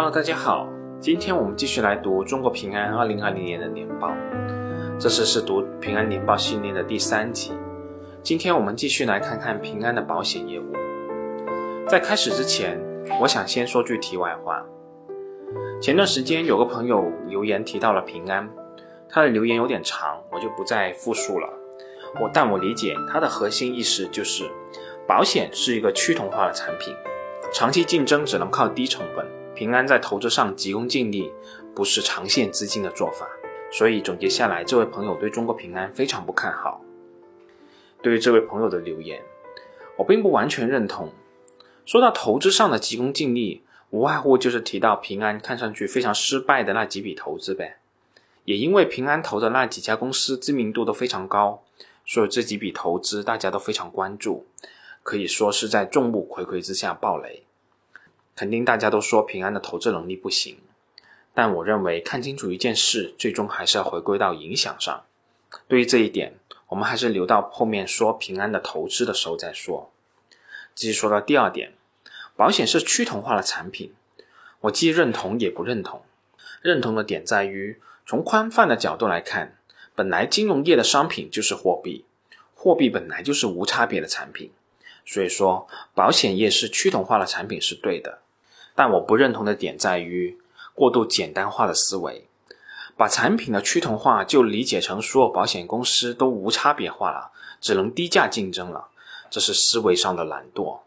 Hello，大家好，今天我们继续来读中国平安二零二零年的年报，这次是读平安年报系列的第三集。今天我们继续来看看平安的保险业务。在开始之前，我想先说句题外话。前段时间有个朋友留言提到了平安，他的留言有点长，我就不再复述了。我但我理解他的核心意思就是，保险是一个趋同化的产品，长期竞争只能靠低成本。平安在投资上急功近利，不是长线资金的做法，所以总结下来，这位朋友对中国平安非常不看好。对于这位朋友的留言，我并不完全认同。说到投资上的急功近利，无外乎就是提到平安看上去非常失败的那几笔投资呗。也因为平安投的那几家公司知名度都非常高，所以这几笔投资大家都非常关注，可以说是在众目睽睽之下爆雷。肯定大家都说平安的投资能力不行，但我认为看清楚一件事，最终还是要回归到影响上。对于这一点，我们还是留到后面说平安的投资的时候再说。继续说到第二点，保险是趋同化的产品，我既认同也不认同。认同的点在于，从宽泛的角度来看，本来金融业的商品就是货币，货币本来就是无差别的产品，所以说保险业是趋同化的产品是对的。但我不认同的点在于过度简单化的思维，把产品的趋同化就理解成所有保险公司都无差别化了，只能低价竞争了，这是思维上的懒惰。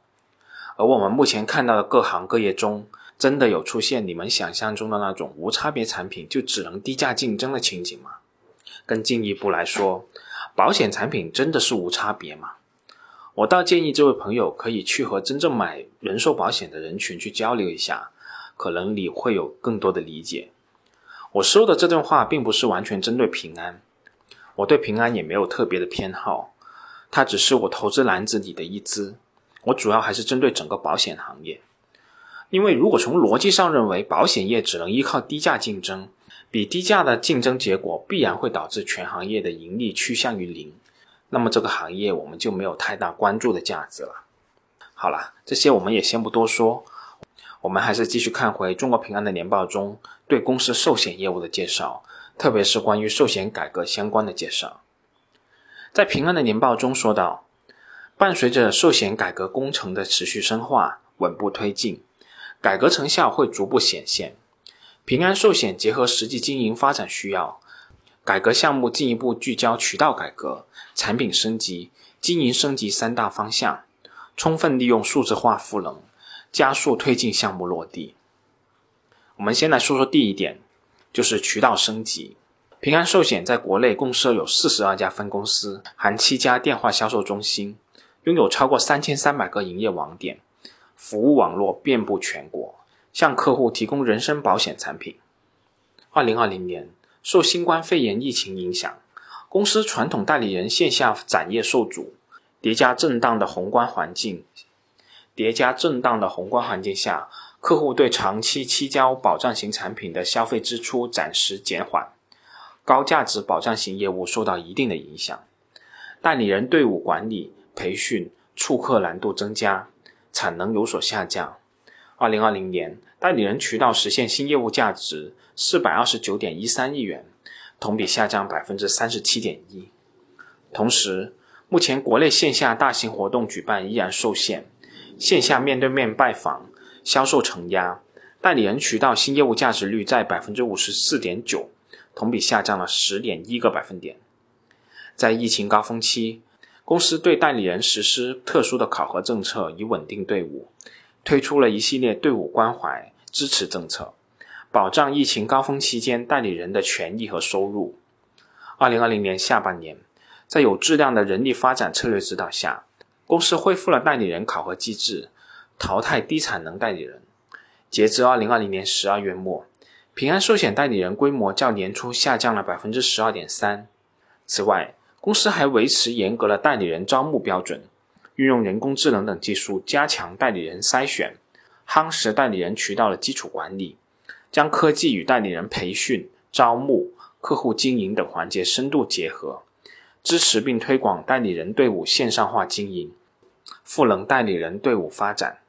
而我们目前看到的各行各业中，真的有出现你们想象中的那种无差别产品就只能低价竞争的情景吗？更进一步来说，保险产品真的是无差别吗？我倒建议这位朋友可以去和真正买人寿保险的人群去交流一下，可能你会有更多的理解。我说的这段话并不是完全针对平安，我对平安也没有特别的偏好，它只是我投资篮子里的一只。我主要还是针对整个保险行业，因为如果从逻辑上认为保险业只能依靠低价竞争，比低价的竞争结果必然会导致全行业的盈利趋向于零。那么这个行业我们就没有太大关注的价值了。好了，这些我们也先不多说，我们还是继续看回中国平安的年报中对公司寿险业务的介绍，特别是关于寿险改革相关的介绍。在平安的年报中说到，伴随着寿险改革工程的持续深化、稳步推进，改革成效会逐步显现。平安寿险结合实际经营发展需要。改革项目进一步聚焦渠道改革、产品升级、经营升级三大方向，充分利用数字化赋能，加速推进项目落地。我们先来说说第一点，就是渠道升级。平安寿险在国内共设有四十二家分公司，含七家电话销售中心，拥有超过三千三百个营业网点，服务网络遍布全国，向客户提供人身保险产品。二零二零年。受新冠肺炎疫情影响，公司传统代理人线下展业受阻，叠加震荡的宏观环境，叠加震荡的宏观环境下，客户对长期期交保障型产品的消费支出暂时减缓，高价值保障型业务受到一定的影响，代理人队伍管理、培训、触客难度增加，产能有所下降。二零二零年。代理人渠道实现新业务价值四百二十九点一三亿元，同比下降百分之三十七点一。同时，目前国内线下大型活动举办依然受限，线下面对面拜访销售承压，代理人渠道新业务价值率在百分之五十四点九，同比下降了十点一个百分点。在疫情高峰期，公司对代理人实施特殊的考核政策，以稳定队伍。推出了一系列队伍关怀支持政策，保障疫情高峰期间代理人的权益和收入。二零二零年下半年，在有质量的人力发展策略指导下，公司恢复了代理人考核机制，淘汰低产能代理人。截至二零二零年十二月末，平安寿险代理人规模较年初下降了百分之十二点三。此外，公司还维持严格的代理人招募标准。运用人工智能等技术加强代理人筛选，夯实代理人渠道的基础管理，将科技与代理人培训、招募、客户经营等环节深度结合，支持并推广代理人队伍线上化经营，赋能代理人队伍发展。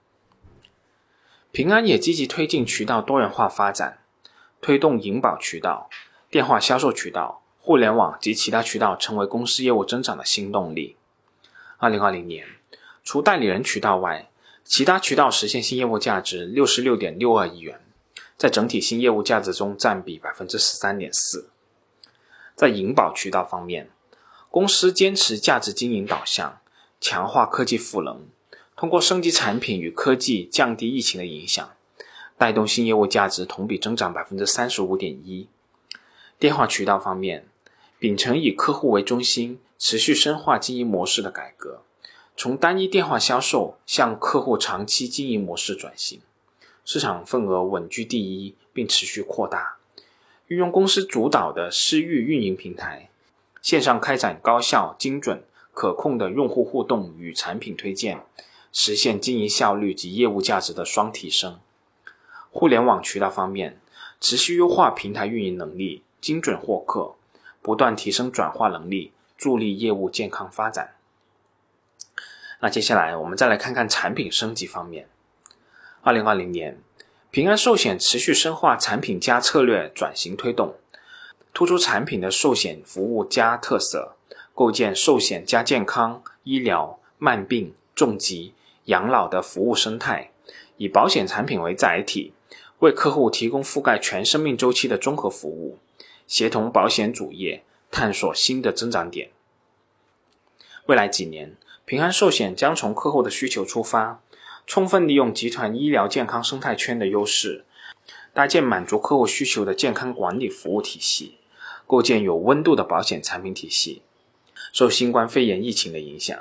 平安也积极推进渠道多元化发展，推动银保渠道、电话销售渠道、互联网及其他渠道成为公司业务增长的新动力。二零二零年，除代理人渠道外，其他渠道实现新业务价值六十六点六二亿元，在整体新业务价值中占比百分之十三点四。在银保渠道方面，公司坚持价值经营导向，强化科技赋能。通过升级产品与科技降低疫情的影响，带动新业务价值同比增长百分之三十五点一。电话渠道方面，秉承以客户为中心、持续深化经营模式的改革，从单一电话销售向客户长期经营模式转型，市场份额稳居第一，并持续扩大。运用公司主导的私域运营平台，线上开展高效、精准、可控的用户互动与产品推荐。实现经营效率及业务价值的双提升。互联网渠道方面，持续优化平台运营能力，精准获客，不断提升转化能力，助力业务健康发展。那接下来我们再来看看产品升级方面。二零二零年，平安寿险持续深化产品加策略转型推动，突出产品的寿险服务加特色，构建寿险加健康、医疗、慢病、重疾。养老的服务生态，以保险产品为载体，为客户提供覆盖全生命周期的综合服务，协同保险主业探索新的增长点。未来几年，平安寿险将从客户的需求出发，充分利用集团医疗健康生态圈的优势，搭建满足客户需求的健康管理服务体系，构建有温度的保险产品体系。受新冠肺炎疫情的影响。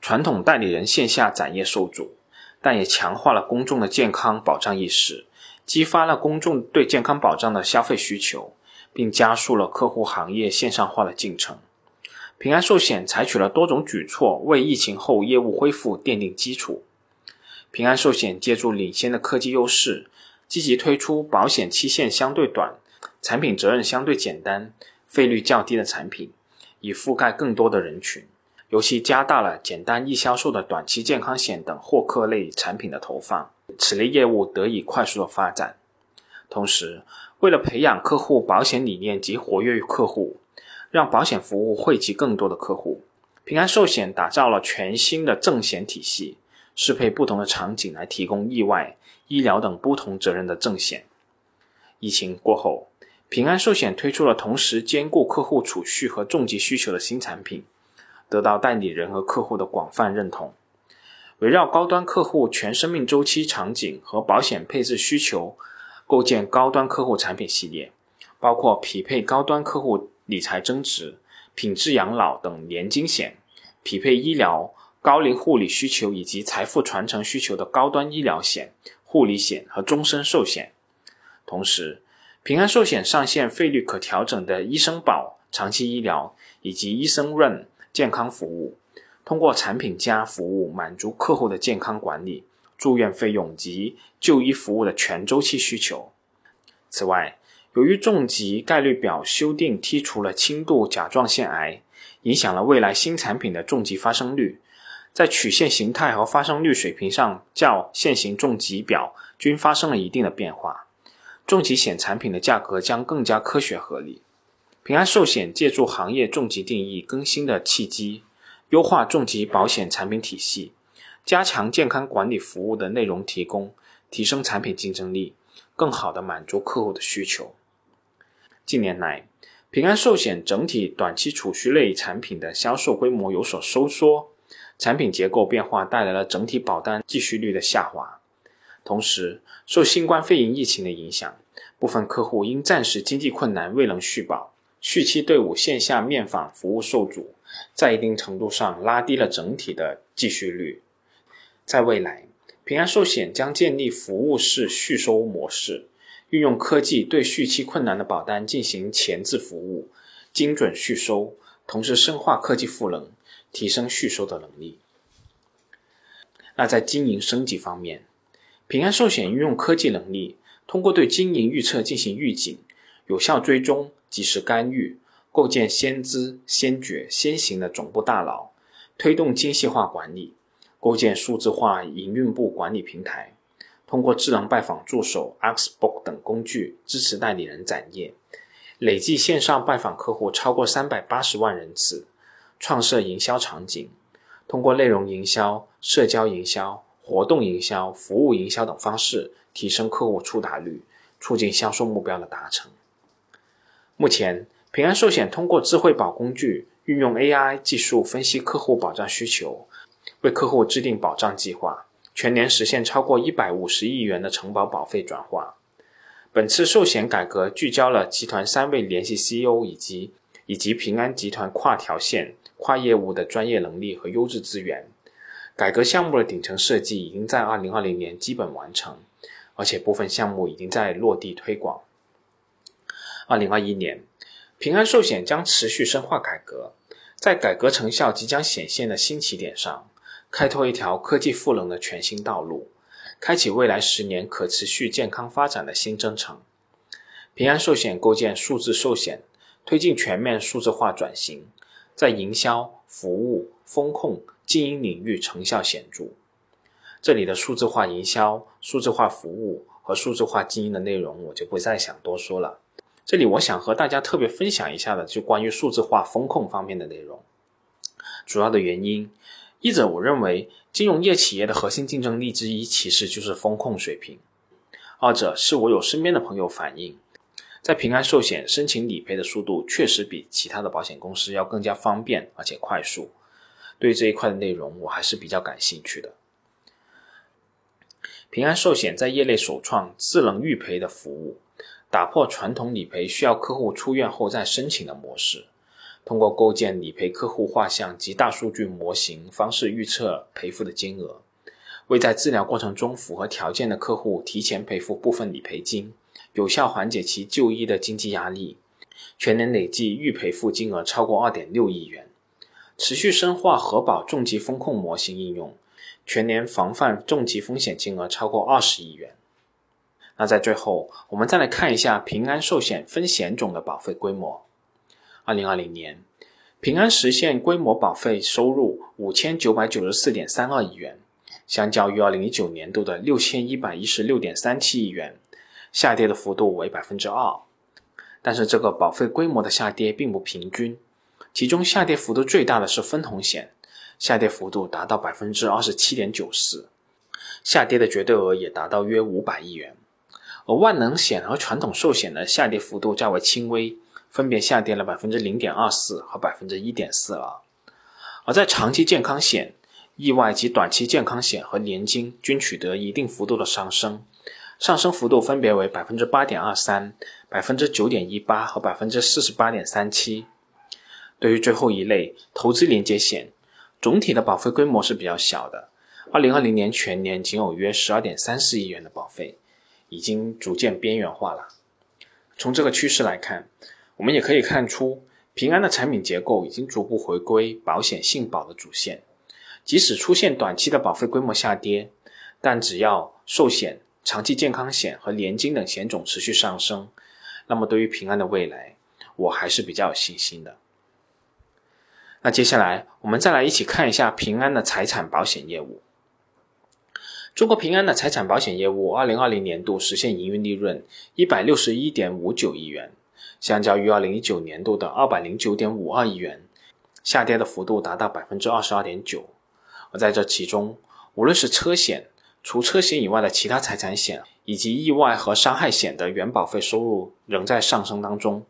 传统代理人线下展业受阻，但也强化了公众的健康保障意识，激发了公众对健康保障的消费需求，并加速了客户行业线上化的进程。平安寿险采取了多种举措，为疫情后业务恢复奠定基础。平安寿险借助领先的科技优势，积极推出保险期限相对短、产品责任相对简单、费率较低的产品，以覆盖更多的人群。尤其加大了简单易销售的短期健康险等获客类产品的投放，此类业务得以快速的发展。同时，为了培养客户保险理念及活跃于客户，让保险服务惠及更多的客户，平安寿险打造了全新的正险体系，适配不同的场景来提供意外、医疗等不同责任的正险。疫情过后，平安寿险推出了同时兼顾客户储蓄和重疾需求的新产品。得到代理人和客户的广泛认同，围绕高端客户全生命周期场景和保险配置需求，构建高端客户产品系列，包括匹配高端客户理财增值、品质养老等年金险，匹配医疗、高龄护理需求以及财富传承需求的高端医疗险、护理险和终身寿险。同时，平安寿险上线费率可调整的医生保长期医疗以及医生润。健康服务通过产品加服务满足客户的健康管理、住院费用及就医服务的全周期需求。此外，由于重疾概率表修订剔除了轻度甲状腺癌，影响了未来新产品的重疾发生率，在曲线形态和发生率水平上较现行重疾表均发生了一定的变化，重疾险产品的价格将更加科学合理。平安寿险借助行业重疾定义更新的契机，优化重疾保险产品体系，加强健康管理服务的内容提供，提升产品竞争力，更好地满足客户的需求。近年来，平安寿险整体短期储蓄类产品的销售规模有所收缩，产品结构变化带来了整体保单继续率的下滑。同时，受新冠肺炎疫情的影响，部分客户因暂时经济困难未能续保。续期队伍线下面访服务受阻，在一定程度上拉低了整体的继续率。在未来，平安寿险将建立服务式续收模式，运用科技对续期困难的保单进行前置服务，精准续收，同时深化科技赋能，提升续收的能力。那在经营升级方面，平安寿险运用科技能力，通过对经营预测进行预警，有效追踪。及时干预，构建先知、先觉、先行的总部大佬，推动精细化管理，构建数字化营运部管理平台，通过智能拜访助手、Xbook 等工具支持代理人展业，累计线上拜访客户超过三百八十万人次，创设营销场景，通过内容营销、社交营销、活动营销、服务营销等方式提升客户触达率，促进销售目标的达成。目前，平安寿险通过智慧保工具，运用 AI 技术分析客户保障需求，为客户制定保障计划，全年实现超过一百五十亿元的承保保费转化。本次寿险改革聚焦了集团三位联系 CEO 以及以及平安集团跨条线、跨业务的专业能力和优质资源。改革项目的顶层设计已经在二零二零年基本完成，而且部分项目已经在落地推广。二零二一年，平安寿险将持续深化改革，在改革成效即将显现的新起点上，开拓一条科技赋能的全新道路，开启未来十年可持续健康发展的新征程。平安寿险构建数字寿险，推进全面数字化转型，在营销、服务、风控、经营领域成效显著。这里的数字化营销、数字化服务和数字化经营的内容，我就不再想多说了。这里我想和大家特别分享一下的，就关于数字化风控方面的内容。主要的原因，一者我认为金融业企业的核心竞争力之一其实就是风控水平；二者是我有身边的朋友反映，在平安寿险申请理赔的速度确实比其他的保险公司要更加方便而且快速。对这一块的内容，我还是比较感兴趣的。平安寿险在业内首创智能预赔的服务。打破传统理赔需要客户出院后再申请的模式，通过构建理赔客户画像及大数据模型方式预测赔付的金额，为在治疗过程中符合条件的客户提前赔付部分理赔金，有效缓解其就医的经济压力。全年累计预赔付金额超过二点六亿元，持续深化核保重疾风控模型应用，全年防范重疾风险金额超过二十亿元。那在最后，我们再来看一下平安寿险分险种的保费规模。二零二零年，平安实现规模保费收入五千九百九十四点三二亿元，相较于二零一九年度的六千一百一十六点三七亿元，下跌的幅度为百分之二。但是这个保费规模的下跌并不平均，其中下跌幅度最大的是分红险，下跌幅度达到百分之二十七点九四，下跌的绝对额也达到约五百亿元。而万能险和传统寿险的下跌幅度较为轻微，分别下跌了百分之零点二四和百分之一点四二。而在长期健康险、意外及短期健康险和年金均取得一定幅度的上升，上升幅度分别为百分之八点二三、百分之九点一八和百分之四十八点三七。对于最后一类投资连接险，总体的保费规模是比较小的，二零二零年全年仅有约十二点三四亿元的保费。已经逐渐边缘化了。从这个趋势来看，我们也可以看出，平安的产品结构已经逐步回归保险性保的主线。即使出现短期的保费规模下跌，但只要寿险、长期健康险和年金等险种持续上升，那么对于平安的未来，我还是比较有信心的。那接下来，我们再来一起看一下平安的财产保险业务。中国平安的财产保险业务，二零二零年度实现营运利润一百六十一点五九亿元，相较于二零一九年度的二百零九点五二亿元，下跌的幅度达到百分之二十二点九。而在这其中，无论是车险、除车险以外的其他财产险，以及意外和伤害险的原保费收入仍在上升当中，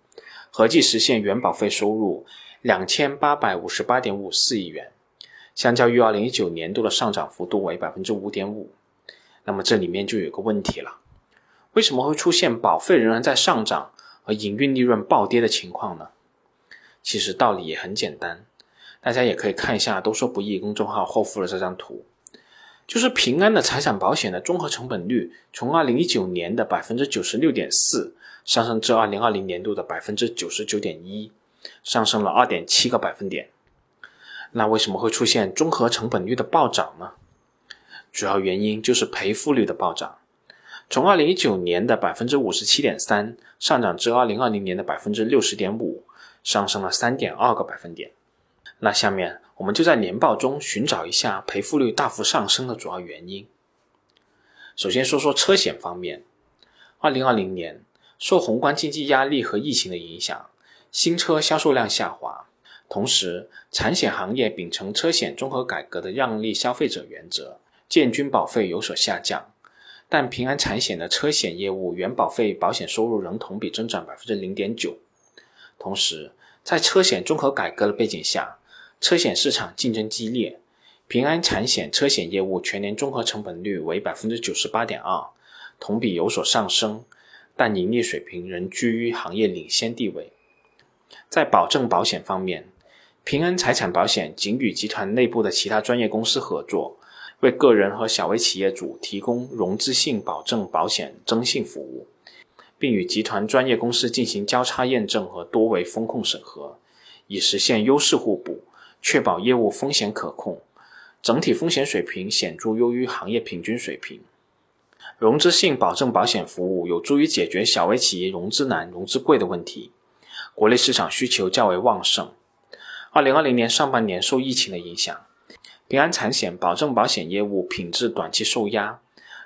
合计实现原保费收入两千八百五十八点五四亿元。相较于二零一九年度的上涨幅度为百分之五点五，那么这里面就有个问题了，为什么会出现保费仍然在上涨而营运利润暴跌的情况呢？其实道理也很简单，大家也可以看一下“都说不易”公众号后附的这张图，就是平安的财产保险的综合成本率从二零一九年的百分之九十六点四上升至二零二零年度的百分之九十九点一，上升了二点七个百分点。那为什么会出现综合成本率的暴涨呢？主要原因就是赔付率的暴涨，从二零一九年的百分之五十七点三上涨至二零二零年的百分之六十点五，上升了三点二个百分点。那下面我们就在年报中寻找一下赔付率大幅上升的主要原因。首先说说车险方面，二零二零年受宏观经济压力和疫情的影响，新车销售量下滑。同时，产险行业秉承车险综合改革的让利消费者原则，建均保费有所下降。但平安产险的车险业务原保费保险收入仍同比增长百分之零点九。同时，在车险综合改革的背景下，车险市场竞争激烈，平安产险车险业务全年综合成本率为百分之九十八点二，同比有所上升，但盈利水平仍居于行业领先地位。在保证保险方面，平安财产保险仅与集团内部的其他专业公司合作，为个人和小微企业主提供融资性保证保险征信服务，并与集团专业公司进行交叉验证和多维风控审核，以实现优势互补，确保业务风险可控，整体风险水平显著优于行业平均水平。融资性保证保险服务有助于解决小微企业融资难、融资贵的问题，国内市场需求较为旺盛。二零二零年上半年受疫情的影响，平安产险保证保险业务品质短期受压，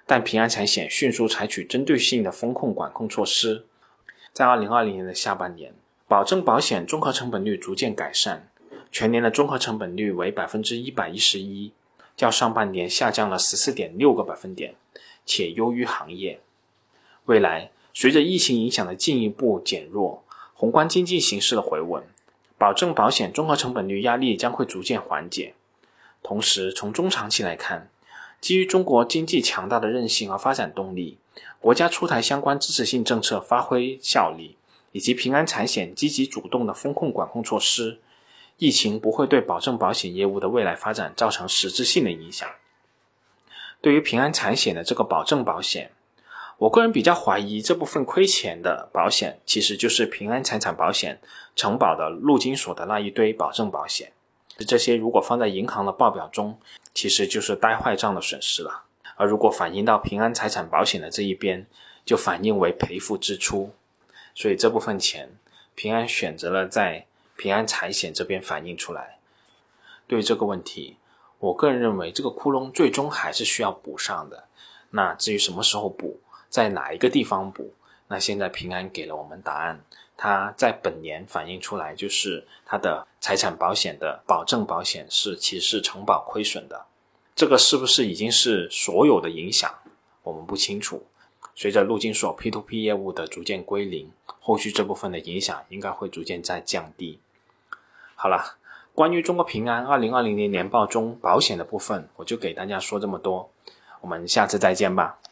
但平安产险迅速采取针对性的风控管控措施。在二零二零年的下半年，保证保险综合成本率逐渐改善，全年的综合成本率为百分之一百一十一，较上半年下降了十四点六个百分点，且优于行业。未来随着疫情影响的进一步减弱，宏观经济形势的回稳。保证保险综合成本率压力将会逐渐缓解。同时，从中长期来看，基于中国经济强大的韧性和发展动力，国家出台相关支持性政策发挥效力，以及平安产险积极主动的风控管控措施，疫情不会对保证保险业务的未来发展造成实质性的影响。对于平安产险的这个保证保险，我个人比较怀疑，这部分亏钱的保险其实就是平安财产保险承保的陆金所的那一堆保证保险。这些如果放在银行的报表中，其实就是呆坏账的损失了；而如果反映到平安财产保险的这一边，就反映为赔付支出。所以这部分钱，平安选择了在平安财险这边反映出来。对于这个问题，我个人认为这个窟窿最终还是需要补上的。那至于什么时候补？在哪一个地方补？那现在平安给了我们答案，它在本年反映出来就是它的财产保险的保证保险是其实是承保亏损的，这个是不是已经是所有的影响？我们不清楚。随着陆金所 P to P 业务的逐渐归零，后续这部分的影响应该会逐渐在降低。好了，关于中国平安二零二零年年报中保险的部分，我就给大家说这么多，我们下次再见吧。